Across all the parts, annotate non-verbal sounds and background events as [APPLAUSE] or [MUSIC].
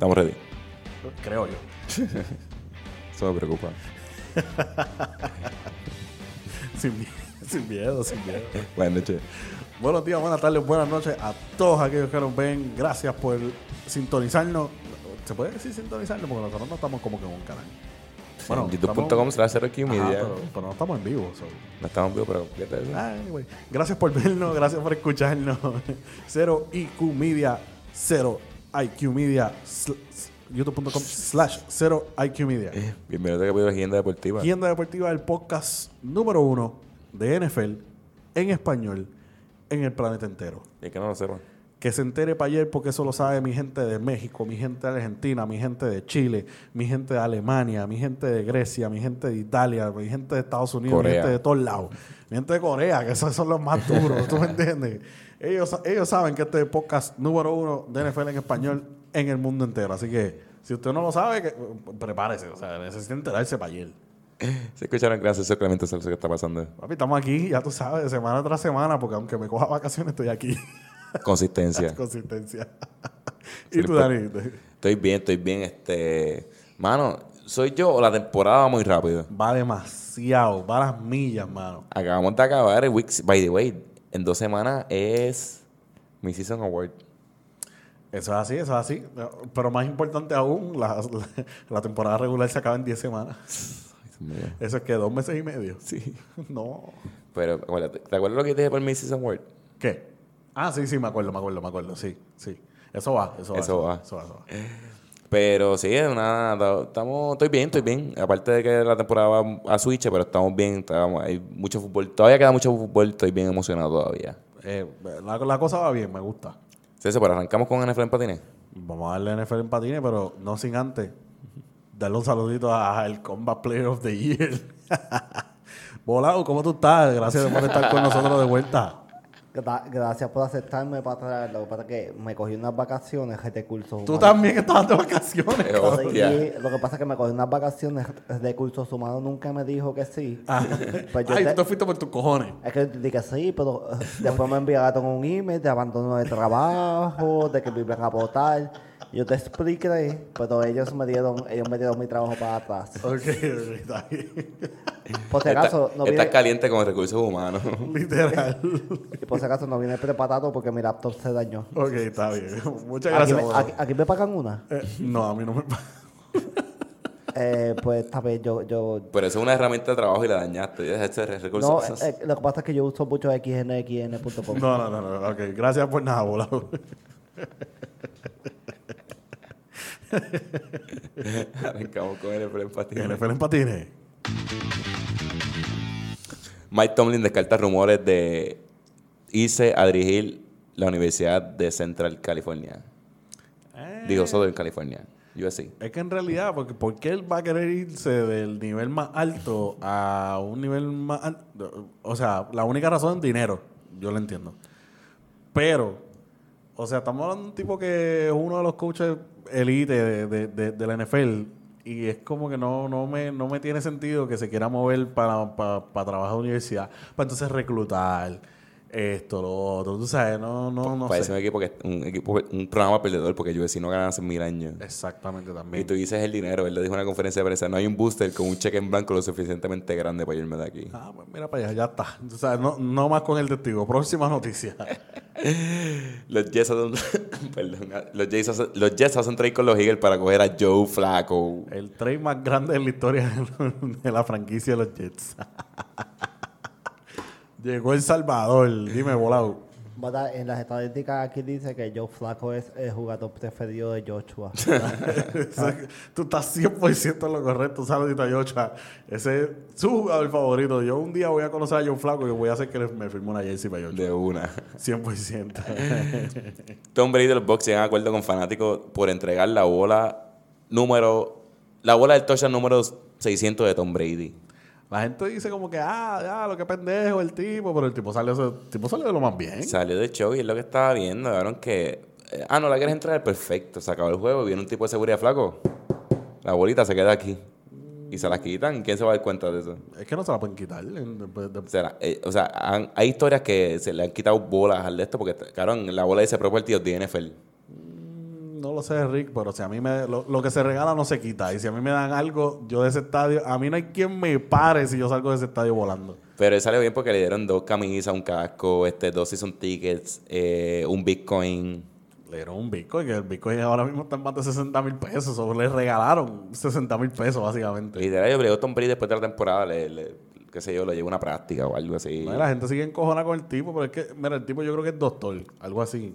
Estamos ready. Creo yo. [LAUGHS] Eso me preocupa. [LAUGHS] sin, miedo, sin miedo, sin miedo. Buenas noches. Buenos días, buenas tardes, buenas noches a todos aquellos que nos ven. Gracias por sintonizarnos. ¿Se puede decir sintonizarnos? Porque nosotros no estamos como que en un canal. Bueno, youtube.com slash pero, pero no estamos en vivo. so. No estamos vivos, pero fíjate de eso. Anyway. Gracias por vernos, gracias por escucharnos. [LAUGHS] Cero IQ Media, cero IQ Media, sl- youtube.com slash cero IQ Media. Bienvenido a capítulo de Agenda Deportiva. Agenda Deportiva, el podcast número uno de NFL en español en el planeta entero. Y es que no lo sepan. Que se entere para ayer porque eso lo sabe mi gente de México, mi gente de Argentina, mi gente de Chile, mi gente de Alemania, mi gente de Grecia, mi gente de Italia, mi gente de Estados Unidos, mi gente de todos lados. Mi gente de Corea, que esos son los más duros, ¿tú me entiendes? Ellos, ellos saben que este es el podcast número uno de NFL en español en el mundo entero. Así que si usted no lo sabe, que, prepárese. O sea, necesita enterarse para ayer. Se escucharon gracias a Clemente Salso que está pasando. Papi, estamos aquí, ya tú sabes, semana tras semana, porque aunque me coja vacaciones, estoy aquí. [LAUGHS] Consistencia. [LAUGHS] Consistencia. Sí, y tú. Dani. Estoy bien, estoy bien. Este. Mano, ¿soy yo o la temporada va muy rápido? Va demasiado, va a las millas, mano. Acabamos de acabar el Weeks. By the way, en dos semanas es mi Season Award. Eso es así, eso es así. Pero más importante aún, la, la- la temporada regular se acaba en 10 semanas. Ay. Eso es que dos meses y medio. Sí. [LAUGHS] No. Pero, acuérdate, ¿te acuerdas lo que te dije por mi Season Award? ¿Qué? Ah, sí, sí, me acuerdo, me acuerdo, me acuerdo. Sí, sí. Eso va, eso va. Eso va. Eso va, eso va. Pero sí, nada, estamos, estoy bien, estoy bien. Aparte de que la temporada va a switch, pero estamos bien. estamos- hay mucho fútbol. Todavía queda mucho fútbol, estoy bien emocionado todavía. Eh, la, la cosa va bien, me gusta. Sí, eso, pero arrancamos con NFL en patines. Vamos a darle NFL en patines, pero no sin antes darle un saludito al Combat Player of the Year. [LAUGHS] Volado, ¿cómo tú estás? Gracias por estar con nosotros de vuelta. Gra- Gracias por aceptarme para traer. Lo que pasa es que me cogí unas vacaciones de cursos Tú humanos. también estabas de vacaciones. Sí, lo que pasa es que me cogí unas vacaciones de cursos humanos. Nunca me dijo que sí. Ah. [LAUGHS] Pues yo Ay, te- tú te fuiste por tus cojones. Es que dije sí, pero eh, después me enviaron un email de abandono de trabajo, de que me iban a votar. Yo te expliqué, pero ellos me dieron, ellos me dieron mi trabajo para atrás. Ok, ok, está bien. Por si acaso, Está- no estás vine, caliente con recursos humanos. [LAUGHS] Literal. y por si acaso no vine preparado porque mi laptop se dañó. Ok, está bien. Muchas Aquí gracias. me, aquí- aquí me pagan una. Eh, no, a mí no me Eh, pues esta vez yo, yo pero eso es una herramienta de trabajo y la dañaste. Ese recurso. No, eh, lo que pasa es que yo uso mucho xnxn.com. No, no, no, no. Ok, gracias por nada, volado. [LAUGHS] Arrancamos con NFL en patines. NFL en patines. Mike Tomlin descarta rumores de irse a dirigir la Universidad de Central California. Digo, Southern California. USC. Es que en realidad, porque ¿por qué él va a querer irse del nivel más alto a un nivel más alto? O sea, la única razón es dinero, yo lo entiendo. Pero, o sea, estamos hablando de un tipo que es uno de los coaches elite de, de- de- de la NFL y es como que no, no, me, no me tiene sentido que se quiera mover para, para, para trabajar en la universidad, para entonces reclutar esto, lo otro, tú sabes, no, no, no Parece sé. un equipo que un equipo un programa perdedor porque USC no gana hace mil años. Exactamente Y también. tú dices el dinero, él le dijo en una conferencia de prensa, no hay un booster con un cheque en blanco lo suficientemente grande para irme de aquí. Ah, pues mira para allá, ya está. O sea, no, no más con el testigo. Próxima noticia. [LAUGHS] [LAUGHS] Los Jets hacen, los Jets hacen, los trade con los Eagles para coger a Joe Flacco. El trade más grande en la historia [LAUGHS] de la franquicia de los Jets. [LAUGHS] Llegó El Salvador. Dime, volado. ¿Verdad? En las estadísticas aquí dice que Joe Flaco es el jugador preferido de Joshua. [LAUGHS] Tú estás 100% en lo correcto. Saludito a Yocha. Ese es su jugador favorito. Yo un día voy a conocer a Joe Flaco y voy a hacer que me firme una jersey para Yocha. De una. 100%. [LAUGHS] Tom Brady de los Bucks llegan a acuerdo con fanáticos por entregar la bola número... La bola del touchdown número 600 de Tom Brady. La gente dice como que, ah, ya, lo que pendejo el tipo. Pero el tipo salió, el tipo salió de lo más bien. Salió del show y es lo que estaba viendo. Vieron que... eh, ah, no la quieres entrar. Perfecto. Se acabó el juego. Viene un tipo de seguridad flaco. La bolita se queda aquí. Y se la quitan. ¿Quién se va a dar cuenta de eso? Es que no se la pueden quitar. después de- O sea, eh, o sea, han- hay historias que se le han quitado bolas al de esto porque, cabrón, la bola dice property of the NFL. No lo sé, Rick, pero si a mí me, lo, lo que se regala no se quita. Y si a mí me dan algo, yo de ese estadio, a mí no hay quien me pare si yo salgo de ese estadio volando. Pero él salió bien porque le dieron dos camisas, un casco, este, dos season tickets, eh, un Bitcoin. Le dieron un Bitcoin, que el Bitcoin ahora mismo está en más de 60 mil pesos. O le regalaron 60 mil pesos, básicamente. Literal, yo le Tom Brady después de la temporada, le, le- qué sé yo, le llevo una práctica o algo así. No, y la gente sigue encojona con el tipo, pero es que, mira, el tipo yo creo que es doctor, algo así.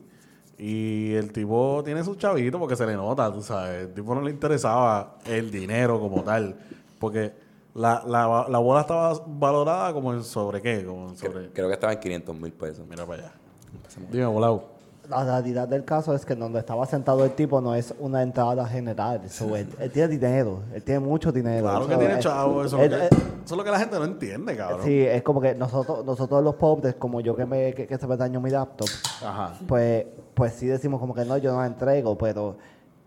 Y el tipo tiene su chavito porque se le nota, tú sabes. El tipo no le interesaba el dinero como tal. Porque la, la, la bola estaba valorada como en sobre qué, como en sobre... Creo que estaba en 500 mil pesos. Mira para allá. Dime, volado. La realidad del caso es que donde estaba sentado el tipo no es una entrada general. So, él, él tiene dinero, él tiene mucho dinero. Claro que tiene eh, chavo, eso, él- es lo él- que, eso es lo que la gente no entiende, cabrón. Sí, es como que nosotros, nosotros los pobres, como yo que me que, que se me dañó mi laptop, Ajá. pues, pues sí decimos como que no, yo no la entrego, pero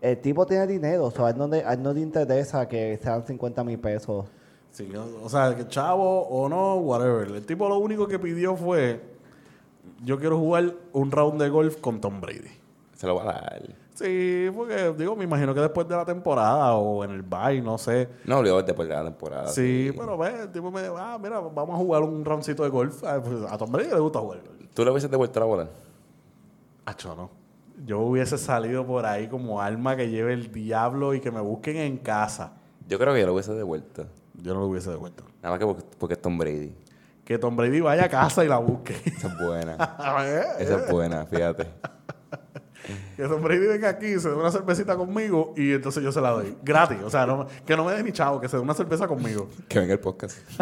el tipo tiene dinero, o sea, a él no le, a él no le interesa que sean 50 mil pesos. Sí, o- o sea, que chavo o no, whatever. El tipo lo único que pidió fue, yo quiero jugar un round de golf con Tom Brady. Se lo va a dar. Sí, porque digo, me imagino que después de la temporada o en el bye, no sé. No obligó después de la temporada. Sí, pero ve, el tipo me dijo, ah, mira, vamos a jugar un roundcito de golf. Ah, pues, a Tom Brady le gusta jugar. ¿Tú le hubieses devuelto la bola? Acho, no. Yo hubiese salido por ahí como alma que lleve el diablo y que me busquen en casa. Yo creo que yo lo hubiese devuelto. Yo no lo hubiese devuelto. Nada más que porque, porque es Tom Brady. Que Tom Brady vaya a casa y la busque. Esa es buena. [LAUGHS] ¿Eh? Esa es buena, fíjate. [LAUGHS] Que Tom Brady venga aquí, se dé una cervecita conmigo y entonces yo se la doy. Gratis. O sea, no- que no me dé ni chavo, que se dé una cerveza conmigo. Que venga el podcast. [LAUGHS]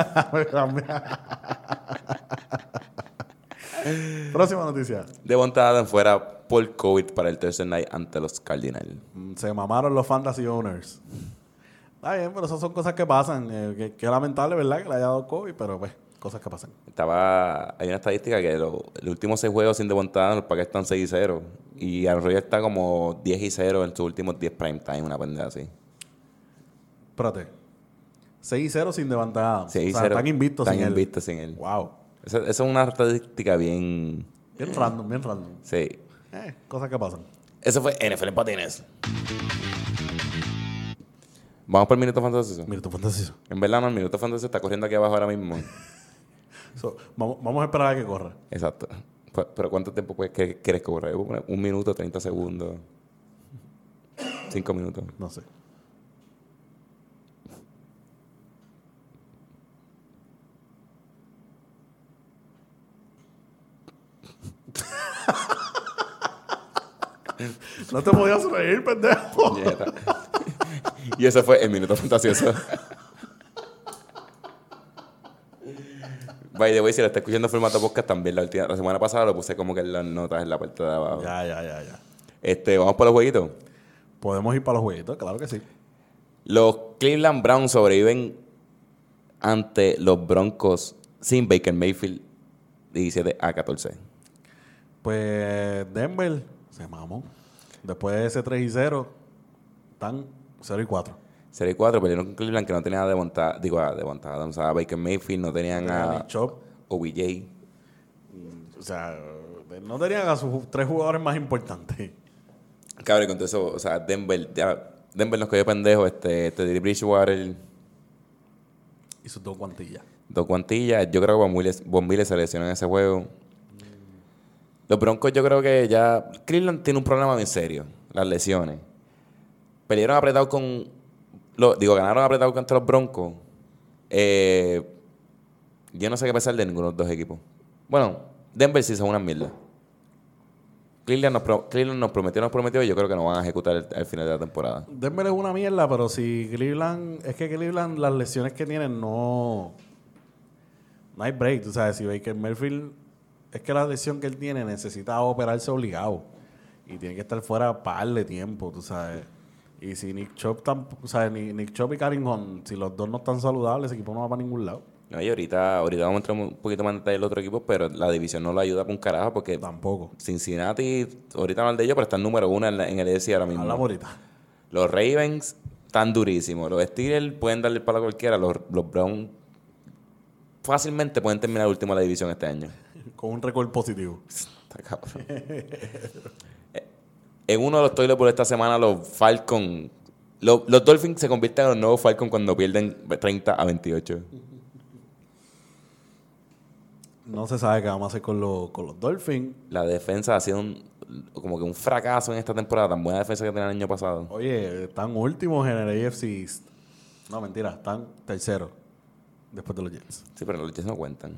[LAUGHS] Próxima noticia. Devonta Adams fuera por COVID para el Thursday Night ante los Cardinals. Mm, Se mamaron los fantasy owners. Está bien, pero esas son cosas que pasan. eh, que, que lamentable, ¿verdad? Que le haya dado COVID, pero pues, cosas que pasan. Estaba, hay una estadística que lo- los últimos seis juegos sin Devonta Adams, los Packers están 6 y 0. Y Arroyo está como 10 y 0 en sus últimos 10 prime time, una pendeja así. Espérate. 6 y 0 sin levantar. 6 y o sea, 0. están sin invictos sin él. Wow. Esa, esa es una estadística bien... Bien random, bien random. Sí. Eh, cosas que pasan. Eso fue NFL en patines. Vamos por el minuto fantasioso. Mira tu fantasía. En verdad, no, el minuto fantasioso está corriendo aquí abajo ahora mismo. [LAUGHS] So, vamos, vamos a esperar a que corra. Exacto. Pero, pero ¿cuánto tiempo puedes, que- quieres que corra? Un minuto, 30 segundos. 5 minutos. No sé. No te podías reír, pendejo. Y ese fue el minuto fantasioso. By the way, si lo está escuchando en formato podcast, también la, última- la semana pasada lo puse como que en las notas en la parte de abajo. Ya, ya, ya, ya. Este, vamos por los jueguitos. Podemos ir para los jueguitos, claro que sí. Los Cleveland Browns sobreviven ante los Broncos sin Baker Mayfield 17 a 14. Pues Denver se mamó. Después de ese 3 y 0, están 0 y 4. Serie 4 perdieron con Cleveland que no tenía de montada, digo, a de montada, o sea, a Baker Mayfield, no tenían a Chop. OBJ. O sea, no tenían a sus tres jugadores más importantes. Cabrón, y con todo eso, o sea, Denver, ya, Denver nos cogió pendejo, este, Teddy Bridgewater, Y sus dos guantillas. dos guantillas, yo creo que Von Miller se lesionó en ese juego. Los Broncos yo creo que ya, Cleveland tiene un problema bien serio, las lesiones. Perdieron apretado con, digo, ganaron apretado contra los Broncos. Eh, yo no sé qué pensar de ninguno de los dos equipos. Bueno, Denver sí son una mierda. Cleveland nos, pro- Cleveland nos prometió, nos prometió y yo creo que no van a ejecutar al final de la temporada. Denver es una mierda, pero si Cleveland... Es que Cleveland, las lesiones que tienen no... No hay break, tú sabes. Si Baker Mayfield... Es que la lesión que él tiene necesita operarse obligado. Y tiene que estar fuera para darle tiempo, tú sabes. Y si Nick Chop, o sea, ni Nick Chop y Karim Hunt, si los dos no están saludables, ese equipo no va para ningún lado. No, y ahorita, ahorita vamos a entrar un poquito más en detalle del otro equipo, pero la división no lo ayuda con un carajo porque Tampoco. Cincinnati, ahorita hablo de ellos, pero está en número uno en, la- en el EDC ahora mismo. Hablamos ahorita. Los Ravens están durísimos. Los Steelers pueden darle el palo a cualquiera. Los, los Browns fácilmente pueden terminar último de la división este año. Con un récord positivo. Está cabrón. [LAUGHS] En uno de los toilet por esta semana, los Falcons. Los, los Dolphins se convierten en los nuevos Falcons cuando pierden 30 a 28. No se sabe qué vamos a hacer con, los- con los Dolphins. La defensa ha sido un- como que un fracaso en esta temporada. Tan buena defensa que tenía el año pasado. Oye, están últimos en el AFC East. No, mentira, están terceros. Después de los Jets. Sí, pero los Jets no cuentan.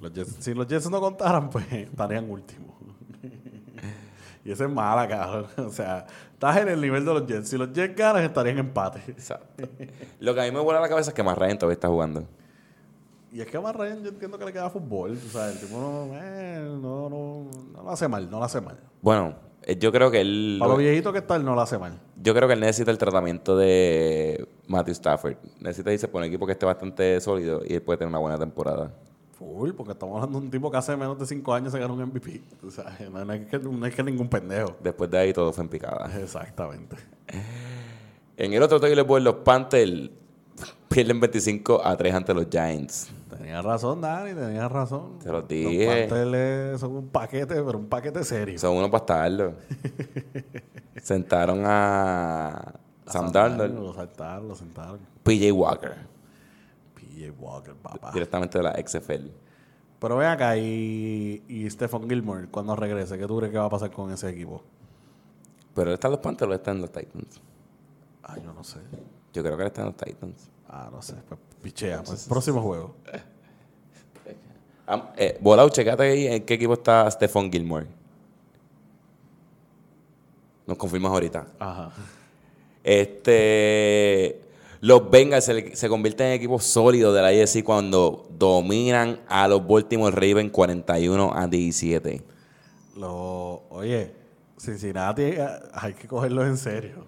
Los Jets- si los Jets no contaran, pues estarían últimos. [LAUGHS] y eso es mala, cabrón. [LAUGHS] O sea, estás en el nivel de los Jets. Si los Jets ganan, estarían en empate. Exacto. [LAUGHS] Lo que a mí me vuela la cabeza es que más Ryan todavía está jugando. Y es que a Matt Ryan yo entiendo que le queda fútbol. O sea, el tipo no, eh, no, no, no lo hace mal, no lo hace mal. Bueno, eh, yo creo que él. Para lo viejito que está, él no lo hace mal. Yo creo que él necesita el tratamiento de Matthew Stafford. Necesita irse por un equipo que esté bastante sólido y él puede tener una buena temporada. Full, porque estamos hablando de un tipo que hace menos de 5 años se ganó un MVP. O sea, no, no es que, no es que ningún pendejo. Después de ahí todo fue en picada. Exactamente. En el otro Taylor Boy, los Panthers pierden 25 a 3 ante los Giants. Tenía razón, Dani, tenía razón. Te lo dije. Los Panthers son un paquete, pero un paquete serio. Son unos bastardos. [LAUGHS] Sentaron a Sam Darnold, Lo saltaron, lo sentaron. PJ Walker, PJ Walker, papá. directamente de la XFL. Pero ven acá y, y Stephen Gilmore, cuando regrese, ¿qué tú crees que va a pasar con ese equipo? Pero él está en los Panthers o está en los Titans. Ah, yo no sé. Yo creo que él está en los Titans. Ah, no sé. Pues pichea. Pues, próximo juego. Ah, eh, checate ahí en qué equipo está Stephon Gilmore. Nos confirmas ahorita. Ajá. Este. Los Bengals se, se convierten en equipos sólidos de la ISC cuando dominan a los Baltimore Ravens 41 a 17. Lo, oye, Cincinnati eh, hay que cogerlo en serio.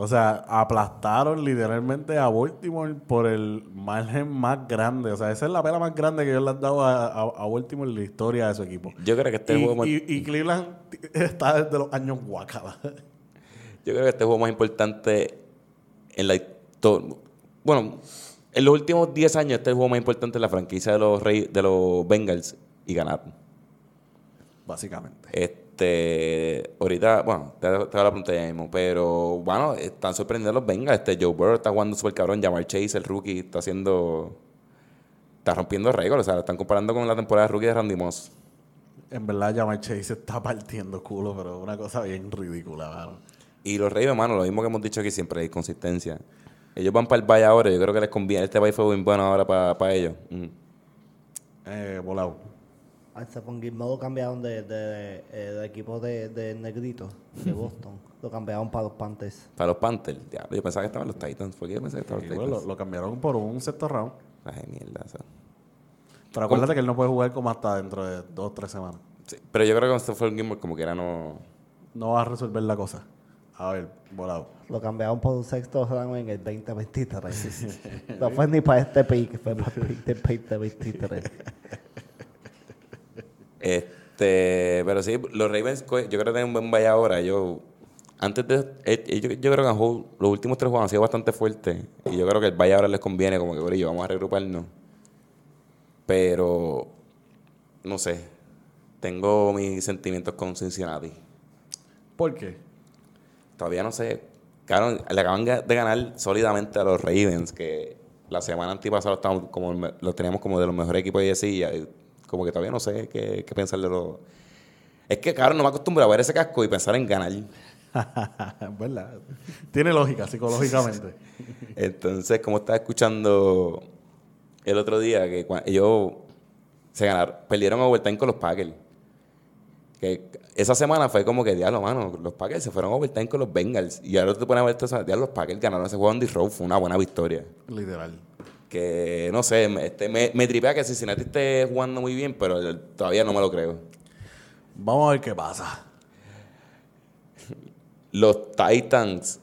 O sea, aplastaron literalmente a Baltimore por el margen más grande. O sea, esa es la pela más grande que ellos le han dado a, a, a Baltimore en la historia de su equipo. Yo creo que este y, juego más- y- y Cleveland [LAUGHS] está desde los años guacala. Yo creo que este juego más importante en la historia. Bueno, en los últimos 10 años, este es el juego más importante en la franquicia de los, Rey- de los Bengals y ganaron. Básicamente. Este, ahorita, bueno, te, te voy a la pregunta ya mismo, pero bueno, están sorprendiendo los Bengals. Este Joe Burrow está jugando súper cabrón. Jamar Chase, el rookie, está haciendo. Está rompiendo récords. O sea, lo están comparando con la temporada de rookie de Randy Moss. En verdad, Jamar Chase se está partiendo culo, pero es una cosa bien ridícula, mano. Y los Ravens, mano, lo mismo que hemos dicho aquí siempre, hay consistencia. Ellos van para el Valle ahora, yo creo que les conviene. Este Valle fue muy bueno ahora para ellos. Mm. Eh, volado. Al Stephon Gilmore lo cambiaron de, de, eh, de equipo de, de Negrito, de Boston. Lo cambiaron para los Panthers. Para los Panthers, diablo, yo pensaba que estaban los Titans. ¿Por qué yo pensaba que estaban los lo, Titans? lo cambiaron por un sexto round. Ay, mierda, o sea. Pero acuérdate que él no puede jugar como hasta dentro de dos o tres semanas. Sí, pero yo creo que con Stephen Gilmore como que era no... No va a resolver la cosa. A ver, volado. Lo cambiaron por un sexto round en el 2023. no fue ni para este pick, fue para el pick del 2023. Este, pero sí, los Ravens, yo creo que tienen un buen vaya ahora. Yo, antes de, eh, yo, yo creo que los últimos tres juegos han sido bastante fuertes. Y yo creo que el vaya ahora les conviene, como que, "Corillo, vamos a regruparnos. Pero, no sé, tengo mis sentimientos con Cincinnati. ¿Por qué? Todavía no sé. Claro, le acaban de ganar sólidamente a los Ravens, que la semana antipasada estábamos como, los teníamos como de los mejores equipos de y como que todavía no sé qué, qué pensar de los... Es que, claro, no me acostumbro a ver ese casco y pensar en ganar. [LAUGHS] ¿Verdad? Tiene lógica, psicológicamente. [LAUGHS] Entonces, como estaba escuchando el otro día, que cua- ellos se ganaron, perdieron overtime con los Packers. Que esa semana fue como que, diablo, mano, los Packers se fueron a overtime con los Bengals. Y ahora te pones a ver, eso, diablo, los Packers ganaron ese juego en D-Row, fue una buena victoria. Literal. Que, no sé, me, este, me, me tripea que Cincinnati esté jugando muy bien, pero el- todavía no me lo creo. Vamos a ver qué pasa. Los Titans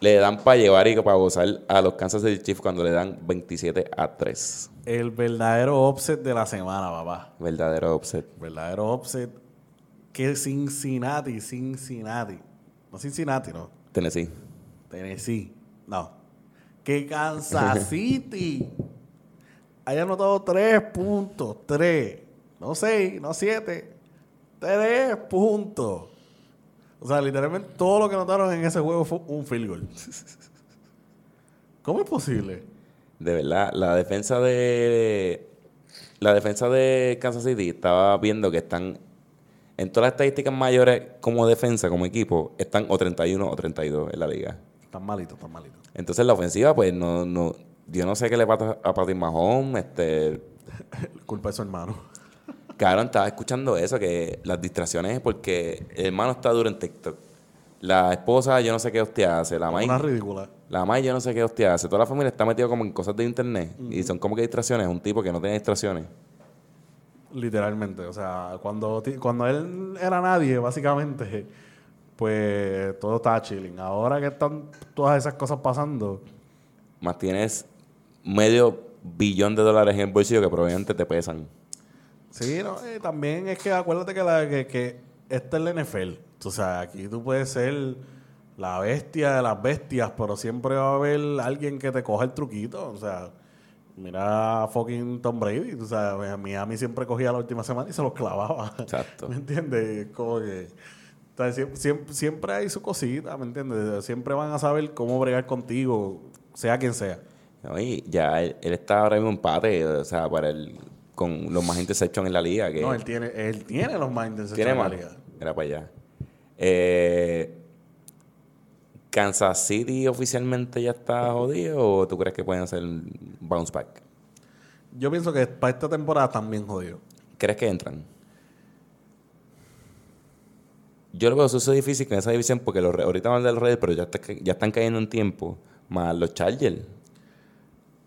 le dan para llevar y para gozar a los Kansas City Chiefs cuando le dan 27 a 3. El verdadero offset de la semana, papá. Verdadero upset. Verdadero offset que Cincinnati, Cincinnati. No Cincinnati, no. Tennessee. Tennessee. No. Que Kansas [LAUGHS] City haya anotado tres puntos. Tres. No seis, no siete. Tres puntos. O sea, literalmente todo lo que notaron en ese juego fue un field goal. [LAUGHS] ¿Cómo es posible? De verdad, la defensa de. La defensa de Kansas City estaba viendo que están. En todas las estadísticas mayores, como defensa, como equipo, están o 31 o 32 en la liga. Están malitos, están malitos. Entonces la ofensiva, pues no, no, yo no sé qué le pasa a Patrick Mahomes, este, [LAUGHS] Culpa de su hermano. [LAUGHS] cabrón, estaba escuchando eso, que las distracciones es porque el hermano está duro en TikTok. La esposa, yo no sé qué hostia hace, la Una mamá, ridícula. la mamá, yo no sé qué hostia hace. Toda la familia está metida como en cosas de internet y son como que distracciones, un tipo que no tiene distracciones. Literalmente. O sea, cuando, cuando él era nadie, básicamente, pues todo estaba chilling. Ahora que están todas esas cosas pasando, Más tienes medio billón de dólares en el bolsillo que probablemente te pesan. Sí, no, eh, también es que acuérdate que, la, que, que esta es la NFL. O sea, aquí tú puedes ser la bestia de las bestias, pero siempre va a haber alguien que te coja el truquito. O sea, mira a fucking Tom Brady. O sea, Miami siempre cogía la última semana y se los clavaba. Exacto. [LAUGHS] ¿Me entiendes? Como que... o sea, siem- siem- siempre, hay su cosita, ¿me entiendes? Siempre van a saber cómo bregar contigo, sea quien sea. ¿no? Y ya él, él está ahora mismo en empate, o sea, para el, con los más interceptions en la liga. Que No, él tiene, él tiene los más intensos tiene en la liga. Era para allá. Eh, ¿Kansas City oficialmente ya está jodido o tú crees que pueden hacer un bounce back? Yo pienso que para esta temporada también jodido. ¿Crees que entran? Yo lo veo sucio difícil con esa división porque los, ahorita van del Red, pero ya, está- ya están cayendo en tiempo. Más los Chargers.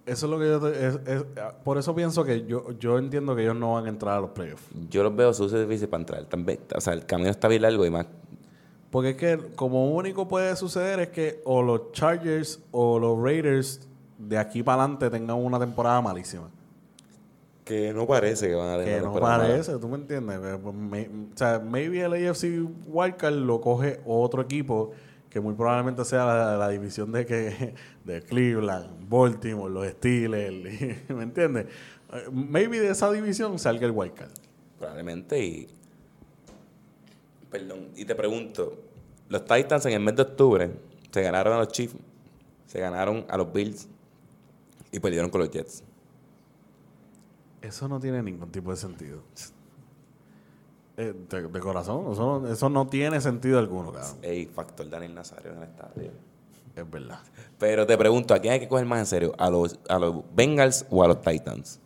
Eso es lo que yo... te- es- es- por eso pienso que yo, yo entiendo que ellos no van a entrar a los playoffs. Yo los veo sucio difícil para entrar. También, o sea, el camino está bien largo y más. Porque es que como único puede suceder es que o los Chargers o los Raiders de aquí para adelante tengan una temporada malísima. Que no parece que van a Que no parece, ¿tú me entiendes? Pues, may- o sea, maybe el AFC Wildcard lo coge otro equipo que muy probablemente sea la, la división de que [LAUGHS] de Cleveland, Baltimore, los Steelers, [LAUGHS] ¿me entiendes? Eh, Maybe de esa división salga el Wildcard. Probablemente y. Perdón. Y te pregunto: los Titans en el mes de octubre se ganaron a los Chiefs, se ganaron a los Bills y perdieron con los Jets. Eso no tiene ningún tipo de sentido. Eh, de, de corazón, eso no, eso no tiene sentido alguno, cabrón. Ey, factor Daniel Nazario en el estadio. Es verdad. Pero te pregunto: ¿a quién hay que coger más en serio? ¿A los, a los Bengals o a los Titans?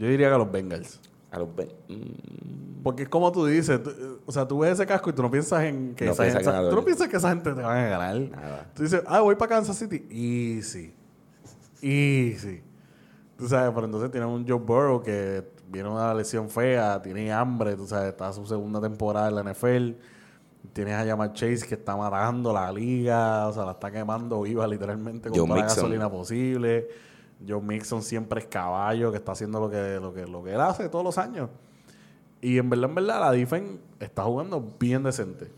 Yo diría que a los Bengals. A los Ben- mm, Porque es como tú dices, tú- eh, o sea, tú ves ese casco y tú no piensas en que No esa gente, tú no piensas que esa gente te van a ganar. Nada. Tú dices, ah, voy para Kansas City. Easy. Easy. Tú sabes, pero entonces tienes un Joe Burrow que viene una lesión fea, tiene hambre, tú sabes, está su segunda temporada en la NFL. Tienes a Jamar Chase que está matando la liga, o sea, la está quemando viva literalmente con toda la gasolina posible. Joe Mixon siempre es caballo, que está haciendo lo que, lo que, lo que él hace todos los años. Y en verdad, en verdad, la defense está jugando bien decente.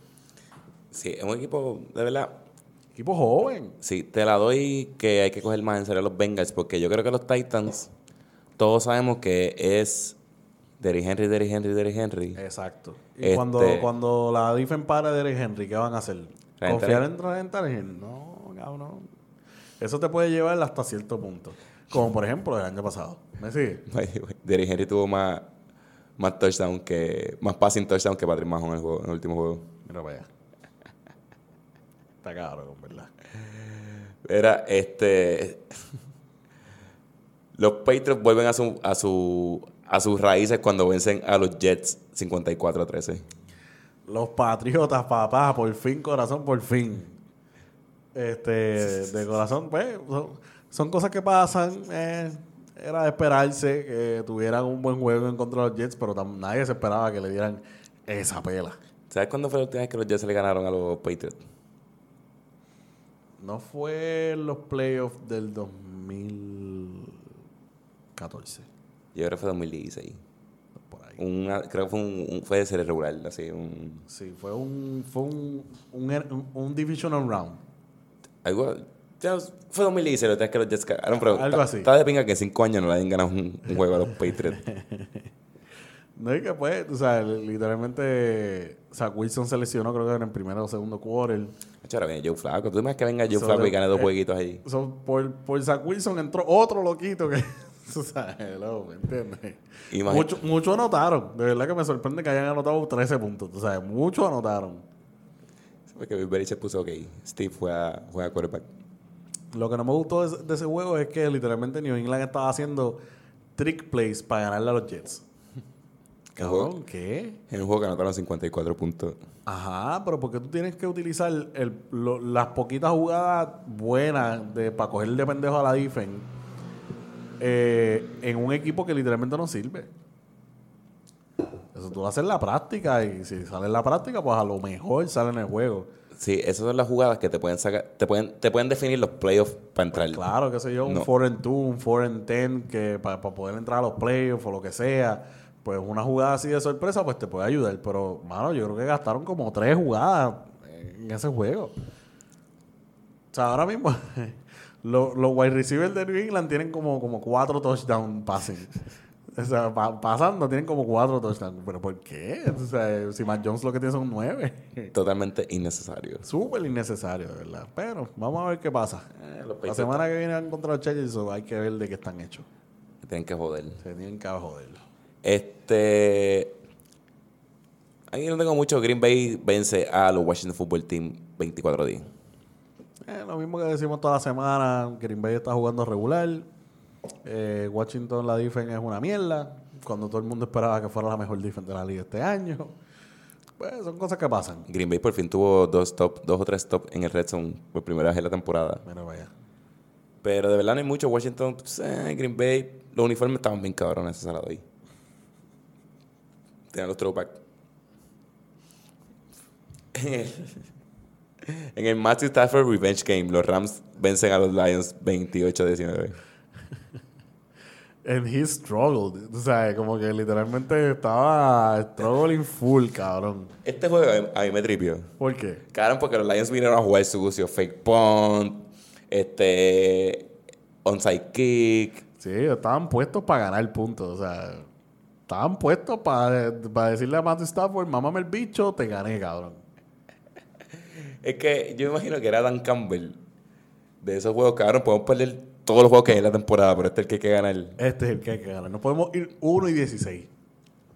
Sí, es un equipo, de verdad. Equipo joven. Sí, te la doy que hay que coger más en serio a los Bengals porque yo creo que los Titans, todos sabemos que es Derrick Henry, Derrick Henry, Derrick Henry. Exacto. Y Este- cuando, cuando la defense para de Derrick Henry, ¿qué van a hacer? ¿Confiar en Tannehill? No, cabrón. Eso te puede llevar hasta cierto punto. Como por ejemplo el año pasado. ¿Me sigue? By the way, Derrick Henry tuvo más, más touchdown que, más passing touchdown que Patrick Mahomes en el, juego- en el último juego. Mira para allá. Está cabrón, ¿verdad? Era este. Los Patriots vuelven a su, a su a sus raíces cuando vencen a los Jets 54 a 13. Los patriotas, papá, por fin, corazón, por fin. Este, de corazón, pues, son, son cosas que pasan. eh, era de esperarse que tuvieran un buen juego en contra de los Jets, pero nadie se esperaba que le dieran esa pela. ¿Sabes cuándo fue la última vez que los Jets le ganaron a los Patriots? No fue los playoffs del 2014. Yo creo que fue 2016. Por ahí. Una- creo que fue, un, un- fue de serie regular, así, un... Sí, fue un, fue un, un, un- un divisional round. Algo, ya fue 2016, la última que los Jets ganaron, pero Algo ta- así. Está de pinga que en cinco años no le hayan ganado un, un juego a los Patriots. [LAUGHS] No es que pues, o sea, literalmente Zach Wilson se lesionó creo que en el primero o segundo quarter. Ahora viene Joe Flaco. ¿Tú me que venga Joe So, Flaco y gane dos eh, jueguitos ahí? So, por, por Zach Wilson entró otro loquito que... [LAUGHS] O sea, hello, ¿me entiendes? Imagina- Mucho- Muchos anotaron. De verdad que me sorprende que hayan anotado 13 puntos. O sea, muchos anotaron. Porque Bill Belichick puso, ok, Steve juega, juega quarterback. Lo que no me gustó de, ese- de ese juego es que literalmente New England estaba haciendo trick plays para ganarle a los Jets. [LAUGHS] Cabrón, ¿qué? En un juego que anotaron 54 puntos. Ajá, pero porque tú tienes que utilizar el- lo- las poquitas jugadas buenas de, para coger de pendejo a la defense eh, en un equipo que literalmente no sirve. Eso tú lo haces en la práctica y si sale en la práctica, pues a lo mejor sale en el juego. Sí, esas son las jugadas que te pueden sacar, te pueden, te pueden definir los playoffs para entrar. Claro, qué sé yo, un No. 4 and 2, un 4 and 10, que para poder entrar a los playoffs o lo que sea, pues una jugada así de sorpresa, pues te puede ayudar. Pero, mano, yo creo que gastaron como tres jugadas en ese juego. O sea, ahora mismo, [LAUGHS] los, los wide receivers de New England tienen como, como cuatro touchdown passing. O sea, pa- pasando tienen como cuatro touchdowns. ¿Pero por qué? O sea, si Matt Jones lo que tiene son nueve. Totalmente innecesario. Súper innecesario, de verdad. Pero vamos a ver qué pasa. Eh, La semana que viene van contra los Chargers, hay que ver de qué están hechos. tienen que joder. Se tienen que joder. Este. Aquí no tengo mucho. Green Bay vence a los Washington Football Team 24 días. Eh, lo mismo que decimos toda la semana. Green Bay está jugando regular. Eh, Washington, la defense es una mierda. Cuando todo el mundo esperaba que fuera la mejor defense de la liga este año. [LAUGHS] Pues son cosas que pasan. Green Bay por fin tuvo dos top, dos o tres top en el Red Zone por primera vez en la temporada. Mira, vaya. Pero de verdad no hay mucho. Washington, pues, eh, Green Bay, los uniformes estaban bien cabrones, esa la doy. Tenían los throwback. En el, [LAUGHS] en el Matthew Stafford Revenge Game, los Rams vencen a los Lions 28-19. And he struggled. O sea, como que literalmente estaba struggling full, cabrón. Este juego a mí- me tripió. ¿Por qué? Cabrón, porque los Lions vinieron a jugar sucio. Fake punt, este, onside kick. Sí, estaban puestos para ganar puntos. O sea, estaban puestos para, para decirle a Matthew Stafford, mámame el bicho, te gané, cabrón. [LAUGHS] Es que yo me imagino que era Dan Campbell. De esos juegos, cabrón, podemos perder todos los juegos que hay en la temporada, pero este es el que hay que ganar. Este es el que hay que ganar. No podemos ir 1 y 16.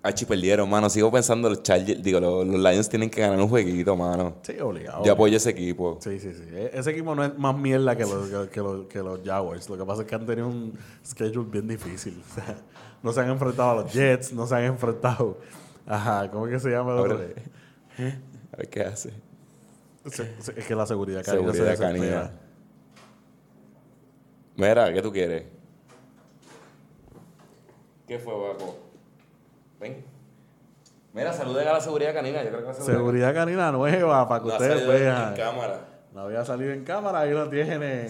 Achi, perdieron, mano. Sigo pensando, los Chargers, digo, los, los Lions tienen que ganar un jueguito, mano. Sí, obligado. Yo apoyo ese equipo. Sí, sí, sí. E- Ese equipo no es más mierda que los, que, que los, que los Jaguars. Lo que pasa es que han tenido un schedule bien difícil. [LAUGHS] O sea, no se han enfrentado a los Jets, no se han enfrentado. Ajá, ¿cómo es que se llama el otro? [LAUGHS] A ver qué hace. Es que la seguridad canina se Seguridad canina. Mira, ¿qué tú quieres? ¿Qué fue, Baco? Ven. Mira, saluden a la seguridad canina. Yo creo que la Seguridad canina nueva para que No ustedes vean. en cámara. No había salido en cámara, ahí lo tienen.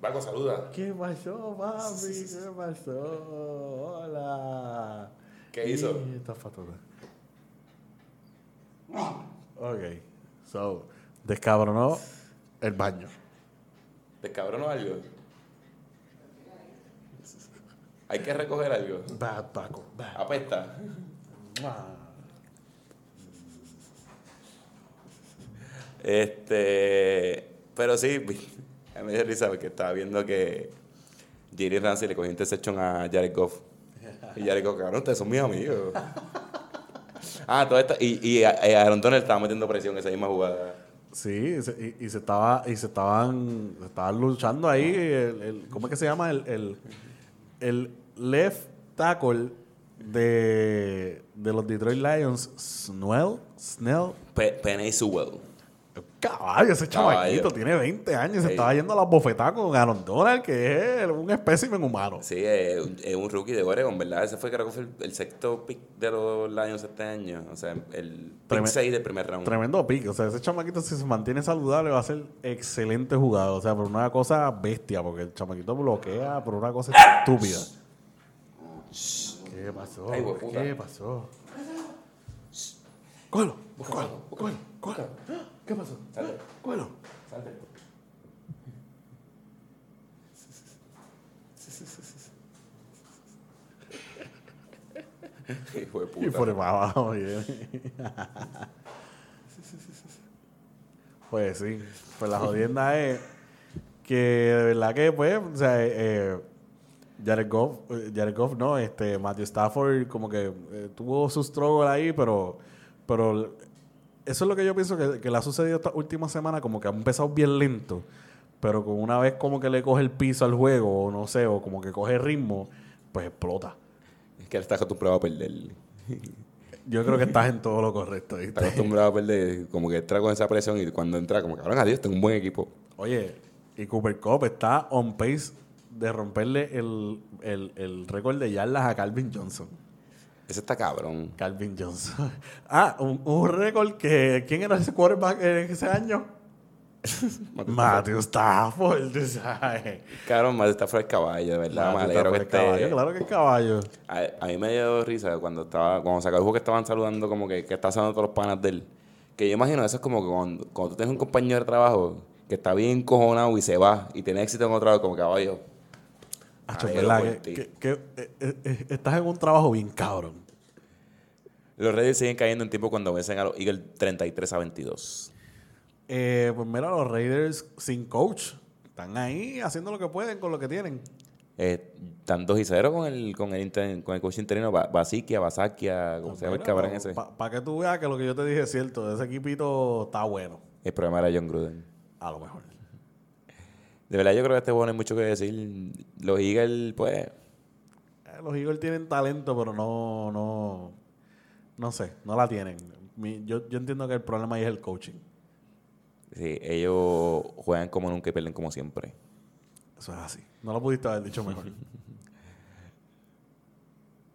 Baco, saluda. ¿Qué pasó, papi? ¿Qué pasó? Hola. ¿Qué hizo? Y Esta factura. Ok. So, descabronó el baño. ¿Te cabrón o algo? Hay que recoger algo. Bad Paco. Bad. Apesta. Este. Pero sí, a mí me risa porque estaba viendo que Jerry Ramsey le cogió interception a Jared Goff. Y Jared Goff, cabrón, ustedes son mis amigos. [LAUGHS] ah, todo esto. Y, y a- a Aaron Donald estaba metiendo presión en esa misma jugada. Sí, se- y, y se estaba y se estaban se estaban luchando ahí el, el- ¿cómo es que se llama? El, el, el left tackle de, de los Detroit Lions, Snell, Snell. Pe Penny Sewell. Caballo, ese Caballo. chamaquito tiene 20 años y se estaba yendo a las bofetadas con Aaron Donald, que es un espécimen humano. Sí, es un, es un rookie de Oregon, ¿verdad? Ese fue, creo que fue el, el sexto pick de los Lions este año. O sea, el pick Tremen- 6 del primer round. Tremendo pick. O sea, ese chamaquito, si se mantiene saludable, va a ser excelente jugador. O sea, por una cosa bestia, porque el chamaquito bloquea por una cosa estúpida. ¿Qué pasó? Ay, hueputa. ¿Qué pasó? Cógelo, cógelo, cógelo, cógelo. ¿Qué pasó? Salte. Salte. Hijo de puta. Y por para abajo pues sí. Pues la jodienda es que de verdad que, pues, o sea, eh, eh, Jared Goff, eh, Jared Goff, no, este, Matthew Stafford como que eh, tuvo su struggle ahí, pero, pero eso es lo que yo pienso que, que le ha sucedido esta última semana, como que ha empezado bien lento, pero con una vez como que le coge el piso al juego, o no sé, o como que coge ritmo, pues explota. Es que él está acostumbrado a perder. Yo creo que estás en todo lo correcto. ¿viste? Está acostumbrado a perder. Como que entra con esa presión y cuando entra, como que, cabrón, adiós, tengo un buen equipo. Oye, y Cooper Cup está on pace de romperle el, el, el récord de yardas a Calvin Johnson. Ese está cabrón. Calvin Johnson. [LAUGHS] Ah, un, un récord que... ¿Quién era ese quarterback en ese año? [LAUGHS] Matthew Stafford, tú sabes. Cabrón, está fuera el caballo, de verdad. Matthew que Stafford, caballo. Claro que el caballo. A, a mí me dio risa cuando estaba, cuando sacó el juego que estaban saludando, como que, que está haciendo todos los panas de él. Que yo imagino, eso es como que cuando, cuando tú tienes un compañero de trabajo que está bien cojonado y se va y tiene éxito en otro lado, como caballo. Acho, alegro ¿verdad? por Que, ti. que- que, eh, eh, eh, estás en un trabajo bien cabrón. Los Raiders siguen cayendo en tiempo cuando vencen a los Eagles 33 a 22. Eh, pues mira, los Raiders sin coach. Están ahí haciendo lo que pueden con lo que tienen. Eh, están 2 y 0 con el, con el, inter- con el coach interino, Ba- Basikia, Basakia, como se llama el cabrón ese. Para que tú veas que lo que yo te dije es cierto. Ese equipito está bueno. El problema era John Gruden. A lo mejor. De verdad, yo creo que este juego no hay mucho que decir. Los Eagles, pues, Eh, Los Eagles tienen talento, pero no, no, no sé, no la tienen. Mi- yo, yo entiendo que el problema ahí es el coaching. sí, ellos juegan como nunca y pierden como siempre. Eso es así. No lo pudiste haber dicho mejor. [LAUGHS]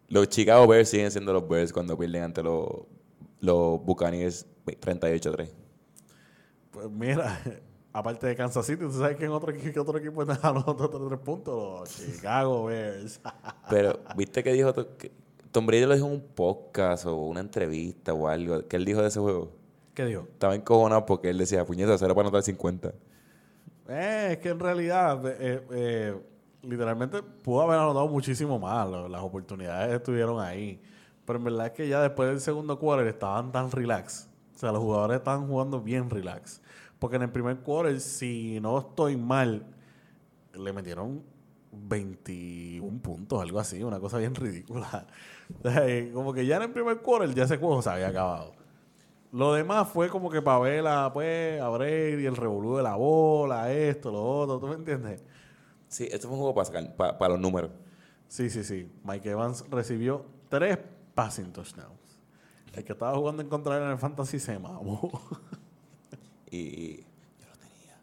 Los Chicago Bears siguen siendo los Bears cuando pierden ante los, los Buccaneers 38-3. pues mira, [LAUGHS] aparte de Kansas City, ¿tú sabes que en otro, equi- que otro equipo está los [LAUGHS] otros tres puntos? Los Chicago Bears. [LAUGHS] Pero, ¿viste que dijo que Tom Brady lo dijo en un podcast o una entrevista o algo? que él dijo de ese juego? ¿Qué dijo? Estaba encojonado porque él decía, puñeta, cero para anotar 50. Eh, es que en realidad, eh, eh, literalmente pudo haber anotado muchísimo más. Las oportunidades estuvieron ahí. Pero en verdad es que ya después del segundo quarter estaban tan relax. O sea, los jugadores estaban jugando bien relax. Porque en el primer quarter, si no estoy mal, le metieron 21 puntos, algo así, una cosa bien ridícula. [LAUGHS] Eh, como que ya en el primer quarter ya ese juego se había acabado. Lo demás fue como que para ver a, pues, a Brady, el revolú de la bola, esto, lo otro, ¿tú me entiendes? Sí, esto fue un juego para, sacar- pa- para los números. Sí, sí, sí. Mike Evans recibió tres passing touchdowns. El que estaba jugando en contra de él en el fantasy se mamó. [LAUGHS] Y,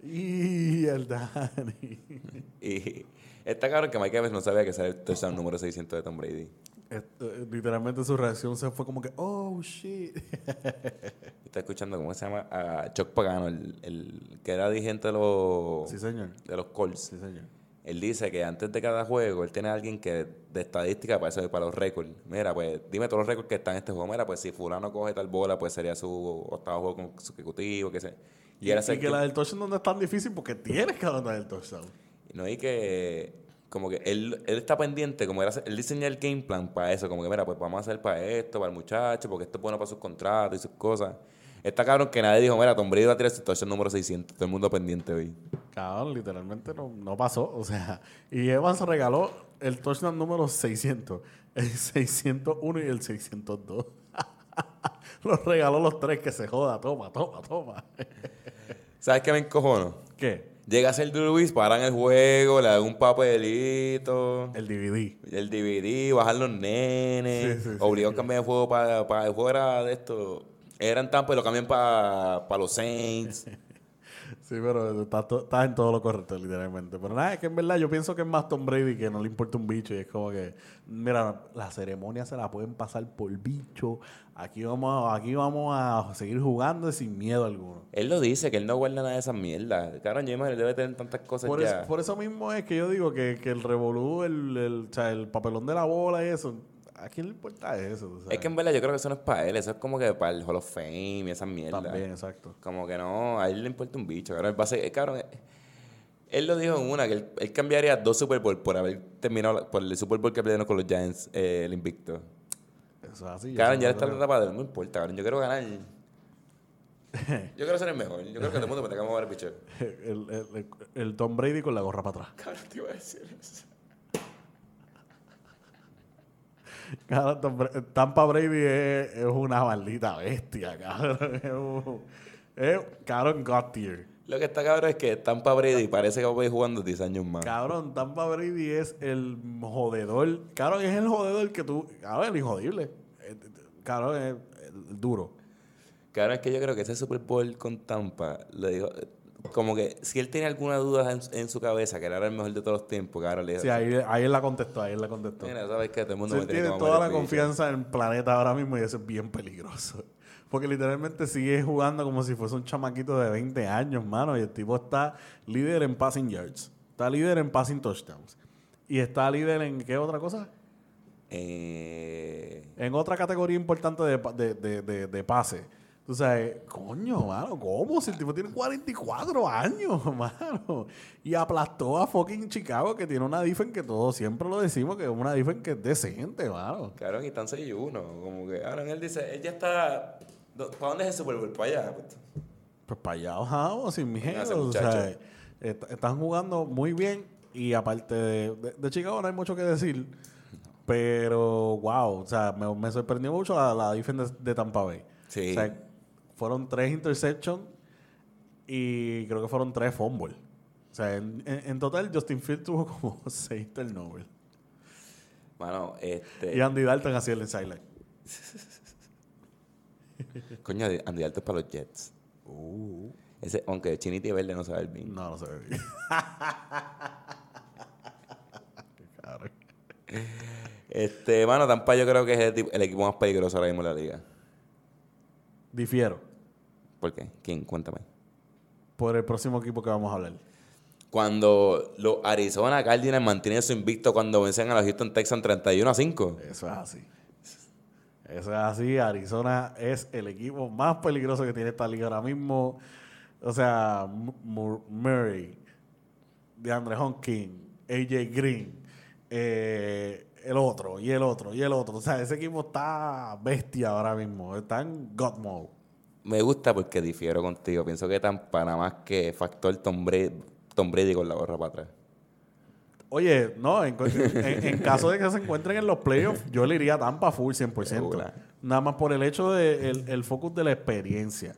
y el Dani. [LAUGHS] y está claro que Mike Evans no sabía que era el número 600 de Tom Brady. Esto, eh, literalmente su reacción se fue como que, oh, shit. [LAUGHS] Está escuchando, ¿cómo se llama? A Chuck Pagano, el, el que era dirigente de los, sí, señor. de los Colts. Sí, señor. Él dice que antes de cada juego, él tiene a alguien que de estadística para eso, para los récords. Mira, pues dime todos los récords que están en este juego. Mira, pues si fulano coge tal bola, pues sería su octavo juego consecutivo, que sé. Y, Y, era y ser que la del touchdown no es tan difícil porque tienes que anotar el touchdown. No, y que como que él, él está pendiente, como era, él diseña el game plan para eso, como que mira, pues vamos a hacer para esto, para el muchacho, porque esto es bueno para sus contratos y sus cosas. Está cabrón que nadie dijo, mira, Tom Brady va a tirar su touchdown número 600, todo el mundo pendiente hoy. Cabrón, literalmente no, no pasó. O sea, y Evans regaló el touchdown número 600, el 601 y el 602. [LAUGHS] los regaló los tres que se joda. Toma, toma, toma. ¿Sabes qué me encojono? ¿Qué? Llega a ser Drew Luis, paran el juego, le dan un papelito, El DVD. el DVD, bajan los nenes, Sí, sí, sí. obligados a cambiar de juego para, para el juego era de esto. Eran Tampa y lo cambian para, para los Saints. [LAUGHS] Sí, pero estás estás en todo lo correcto, literalmente. Pero nada, es que en verdad yo pienso que es más Tom Brady que no le importa un bicho. Y es como que, mira, la ceremonia se la pueden pasar por bicho. Aquí vamos, a- aquí vamos a seguir jugando sin miedo alguno. Él lo dice, que él no guarda nada de esas mierdas. Claro, yo imagino, él debe tener tantas cosas Por ya. eso, por eso mismo es que yo digo que, que el revolú, el, el, o sea, el papelón de la bola y eso, ¿a quién le importa eso? Es que en verdad yo creo que eso no es para él, eso es como que para el Hall of Fame y esas mierdas. También, exacto. Como que no, a él le importa un bicho. Cabrón, él, ser- eh, cabrón, eh, él lo dijo en una, que él, él cambiaría dos Super Bowl por haber terminado por el Super Bowl que perdieron con los Giants, eh, el invicto. Eso es así. Cabrón, ya es está la etapa del no importa, cabrón. Yo quiero ganar. [LAUGHS] Yo quiero ser el mejor. Yo creo que todo el mundo me tenga que mover el [LAUGHS] el, el, el, el Tom Brady con la gorra para atrás. Cabrón, te iba a decir eso. Cabrón, Tom Bra- [LAUGHS] Tampa Brady es, es una maldita bestia, cabrón. [LAUGHS] Es, un- es cabrón, God tier. Lo que está cabrón es que Tampa Brady parece que va a ir jugando 10 años más. Cabrón, Tampa Brady es el jodedor. Cabrón, es el jodedor que tú. Cabrón, el injodible. Eh, Cabrón, es el duro. Cabrón, es que yo creo que ese Super Bowl con Tampa le dijo. Como que si él tenía alguna duda en, en su cabeza que era el mejor de todos los tiempos, cabrón, le dijo. Sí, ahí, ahí él la contestó, ahí él la contestó. Mira, sabes que todo el mundo Sí, me tiene que toda la el bicho". confianza en el planeta ahora mismo y eso es bien peligroso. [LAUGHS] Porque literalmente sigue jugando como si fuese un chamaquito de 20 años, mano. Y el tipo está líder en passing yards. Está líder en passing touchdowns. Y está líder en qué otra cosa? Eh, En otra categoría importante de, de, de, de, de pase. Tú sabes, coño, mano, ¿cómo? Si el tipo tiene 44 años, [LAUGHS] mano. Y aplastó a fucking Chicago, que tiene una defense que todos siempre lo decimos, que es una defense que es decente, mano. cabrón, y están 6 y 1. Como que, cabrón, él dice, él ya está. ¿Para dónde es el Super Bowl? Para allá. pues. Pues para allá bajamos sin miedo. O sea, est- están jugando muy bien y aparte de, de- de Chicago no hay mucho que decir. Pero, wow, o sea, me, me sorprendió mucho la, la defensa de, de Tampa Bay. Sí. O sea, fueron tres interceptions y creo que fueron tres fumbles. O sea, en, en- en total Justin Fields tuvo como [LAUGHS] seis turnovers. Mano, este. Y Andy Dalton hacía el sideline. [LAUGHS] Coño, Andy Dalton es para los Jets. Ese, aunque Chinity Verde no sabe el bien. No, no se ve bien. [LAUGHS] Este, mano, Tampa yo creo que es el, el equipo más peligroso ahora mismo en la liga. Difiero ¿Por qué? ¿Quién? Cuéntame. por el próximo equipo que vamos a hablar. Cuando los Arizona Cardinals mantienen su invicto cuando vencen a los Houston Texans 31 a 5. Eso es así. Eso es así. Arizona es el equipo más peligroso que tiene esta liga ahora mismo. O sea, Murray, DeAndre Hopkins, AJ Green, eh, el otro, y el otro, y el otro. O sea, ese equipo está bestia ahora mismo. Está en God mode. Me gusta porque difiero contigo. Pienso que nada más que factor Tom Brady, Tom Brady con la gorra para atrás. Oye, no, en, cu- en- en [LAUGHS] caso de que se encuentren en los playoffs, yo le iría a Tampa full 100%. Segura. Nada más por el hecho de el, el focus de la experiencia.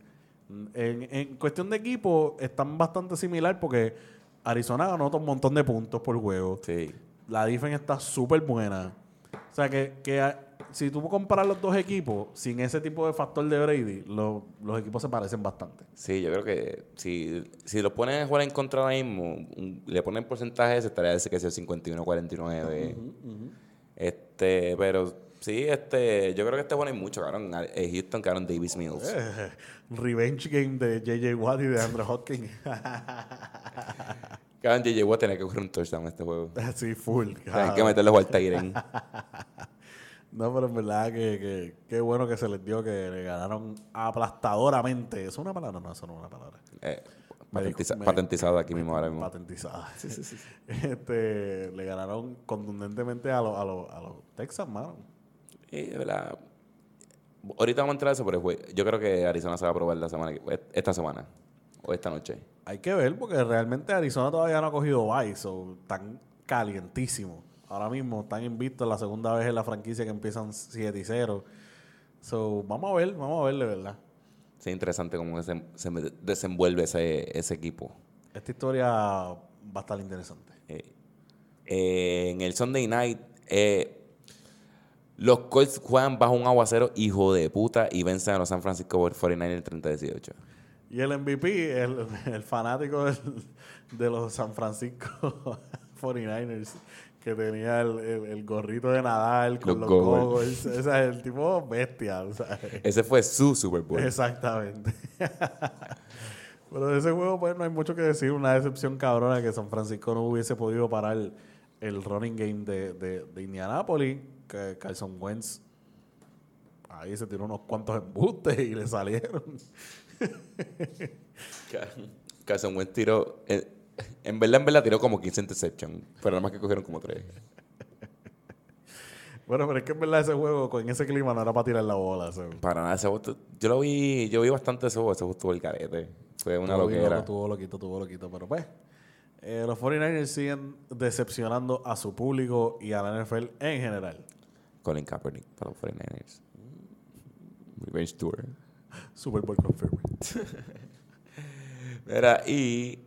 En, en cuestión de equipo, están bastante similar porque Arizona ganó un montón de puntos por juego. Sí. La defense está súper buena. O sea que, que si tú comparas los dos equipos, sin ese tipo de factor de Brady, lo- los equipos se parecen bastante. Sí, yo creo que si, si lo ponen a jugar en contra ahora mismo, un- le ponen porcentaje, se estaría ese que sea 51-49. Este, pero sí, este, yo creo que este bueno hay mucho, cabrón. Eh, Houston, cabrón, Davis Mills. Eh, Revenge game de JJ Watt y de Andrew Hopkins. [LAUGHS] Cabrón, JJ Watt tenía que correr un touchdown en este juego. [LAUGHS] Así, full. Tienen que meterle a Tyren. [LAUGHS] No, pero en verdad que, que, qué bueno que se les dio que le ganaron aplastadoramente. ¿Eso es una palabra? No, eso no es una palabra. Eh, Me patentiza- dijo- me- patentizado aquí mismo ahora mismo. Patentizada. [LAUGHS] Este, le ganaron contundentemente a los a los- a los Texas, mano. Y, de verdad, ahorita vamos a entrar a eso, pero yo creo que Arizona se va a probar la semana, que- esta semana o esta noche. Hay que ver porque realmente Arizona todavía no ha cogido bye, so están calientísimos. Ahora mismo están invictos la segunda vez en la franquicia que empiezan 7 y 0. So, vamos a ver, vamos a ver de verdad. Sí, interesante cómo se, se desenvuelve ese, ese equipo. Esta historia va a estar interesante. Eh, eh, en el Sunday Night, eh, los Colts juegan bajo un aguacero hijo de puta y vencen a los San Francisco 49ers 30-18. Y el MVP, el, el fanático del- de los San Francisco [LAUGHS] 49ers, que tenía el, el- el gorrito de Nadal con Los los, goggles. O sea, el tipo bestia. o sea, Ese fue su Super Bowl. Exactamente. [LAUGHS] Pero de ese juego, pues no hay mucho que decir. Una decepción cabrona que San Francisco no hubiese podido parar el, el running game de, de, de Indianapolis. Que Carson Wentz ahí se tiró unos cuantos embustes y le salieron. Carson Wentz tiró, eh, en verdad, en verdad tiró como 15 interceptions, pero nada más que cogieron como 3. Bueno, pero es que en verdad ese juego con ese clima no era para tirar la bola. Para nada, ese juego, yo lo vi, yo vi bastante ese juego, ese juego estuvo el carete. Fue una bien loquera. loco, Tuvo loquito, tuvo loquito, pero pues. eh, los 49ers siguen decepcionando a su público y a la NFL en general. Colin Kaepernick para los 49ers. Revenge Tour. Super Bowl confirmed. [LAUGHS] Mira, y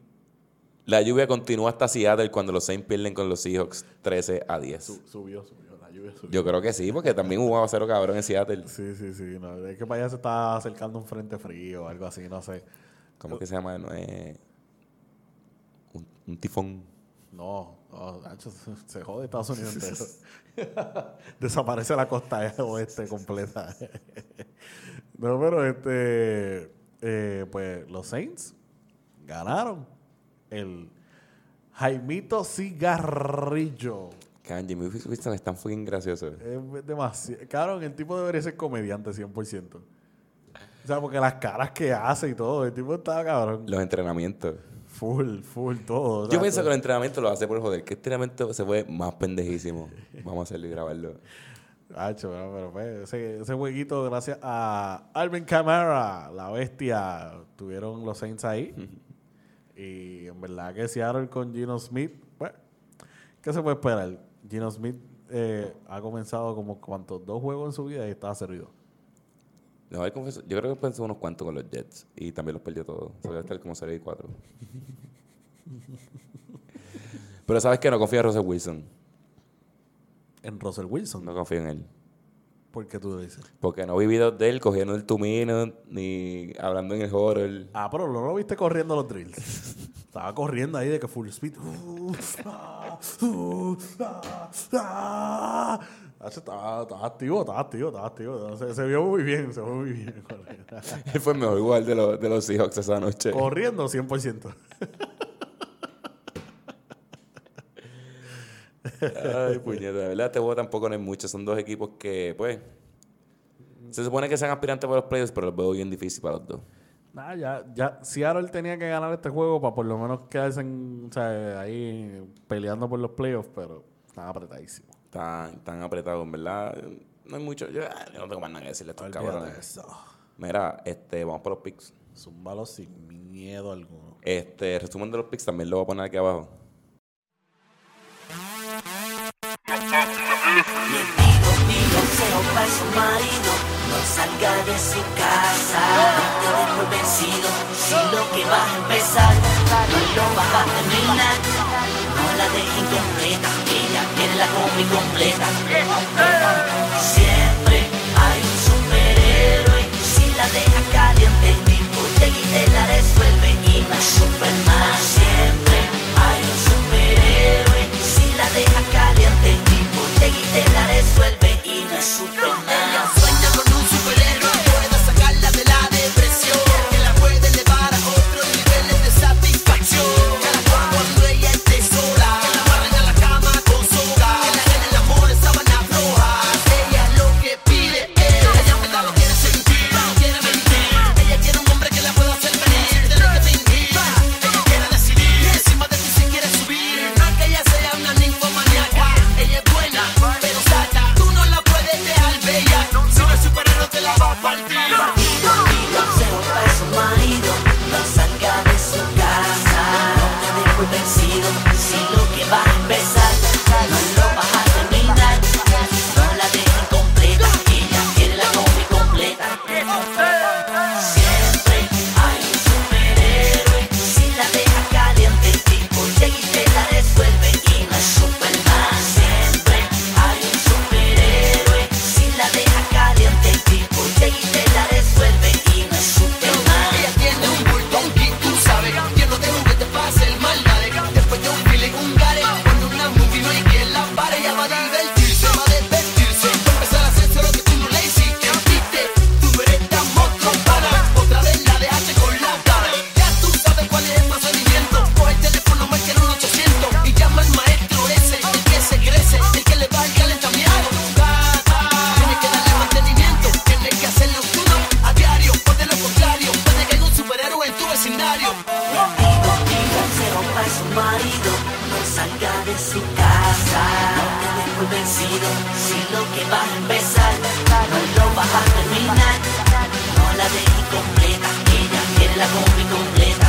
la lluvia continúa hasta Seattle cuando los Saints pierden con los Seahawks 13 a 10. Su- subió, subió, la lluvia subió. Yo creo que sí, porque también hubo a cero cabrón en Seattle. Sí, sí, sí. No, es que para allá se está acercando un frente frío o algo así, no sé. ¿Cómo que se llama? No es un, un tifón. No, no, se- se jode Estados Unidos entero. [LAUGHS] Desaparece la costa oeste completa. [LAUGHS] no, pero este, eh, pues los Saints ganaron el Jaimito Cigarrillo. Can Jimmy Winston es tan fucking gracioso. Es demasiado. Claro, el tipo debería ser comediante 100%. O sea, porque las caras que hace y todo, el tipo está cabrón. Los entrenamientos. Full, full, todo. o Yo sea, pienso que los entrenamientos lo hace por joder. Que este entrenamiento se fue más pendejísimo. Vamos a hacerlo y grabarlo. Hacho, pero, pero, pues, ese, ese jueguito, gracias a Alvin Kamara, la bestia, tuvieron los Saints ahí. [LAUGHS] y en verdad que Seattle con Gino Smith, pues, ¿qué se puede esperar? Gino Smith eh, ha comenzado como cuantos dos juegos en su vida y está servido. No, yo creo que pensó unos cuantos con los Jets y también los perdió todos. Se va a estar como 0 y 4. [LAUGHS] Pero sabes que no confío en Russell Wilson. En Russell Wilson, No confío en él. ¿por qué tú dices? Porque no vi videos de él cogiendo el tumino ni hablando en el horror. Ah, pero no lo viste corriendo los drills. Estaba corriendo ahí de que full speed. Ah, ah, ah. Hacho, Estaba, estaba activo, estaba activo, estaba activo. Se, se vio muy bien, se vio muy bien. [LAUGHS] Él fue el mejor igual de los, de los Seahawks esa noche. Corriendo 100%. [LAUGHS] Ay, puñeta, de verdad, este juego tampoco no es mucho. Son dos equipos que, pues, se supone que sean aspirantes para los playoffs, pero los veo bien difícil para los dos. Nada, ya, ya Seattle tenía que ganar este juego para por lo menos quedarse en, o sea, ahí peleando por los playoffs, pero estaba apretadísimo. Tan, tan apretados, en verdad. No hay mucho. Yo, ah, yo no tengo más nada que decirle a estos cabrones. eso. Mira, este, vamos por los picks. Zúmbalo sin miedo alguno. Este, resumen de los picks también lo voy a poner aquí abajo. Mi No salga de su casa. No te des por vencido Si lo que vas a empezar No lo vas a terminar. No la dejes incompleta Ella quiere la combi completa. Siempre hay un superhéroe Si la dejas caliente tipo y te la resuelve Y no es Superman. Siempre hay un superhéroe Si la dejas caliente y te la resuelve Y no es Superman Sueña Mi amigo Iván va es su marido, no salga de su casa. No te vencido, si lo que vas a empezar, no lo vas a terminar. No la dejes completa, ella quiere la combi completa.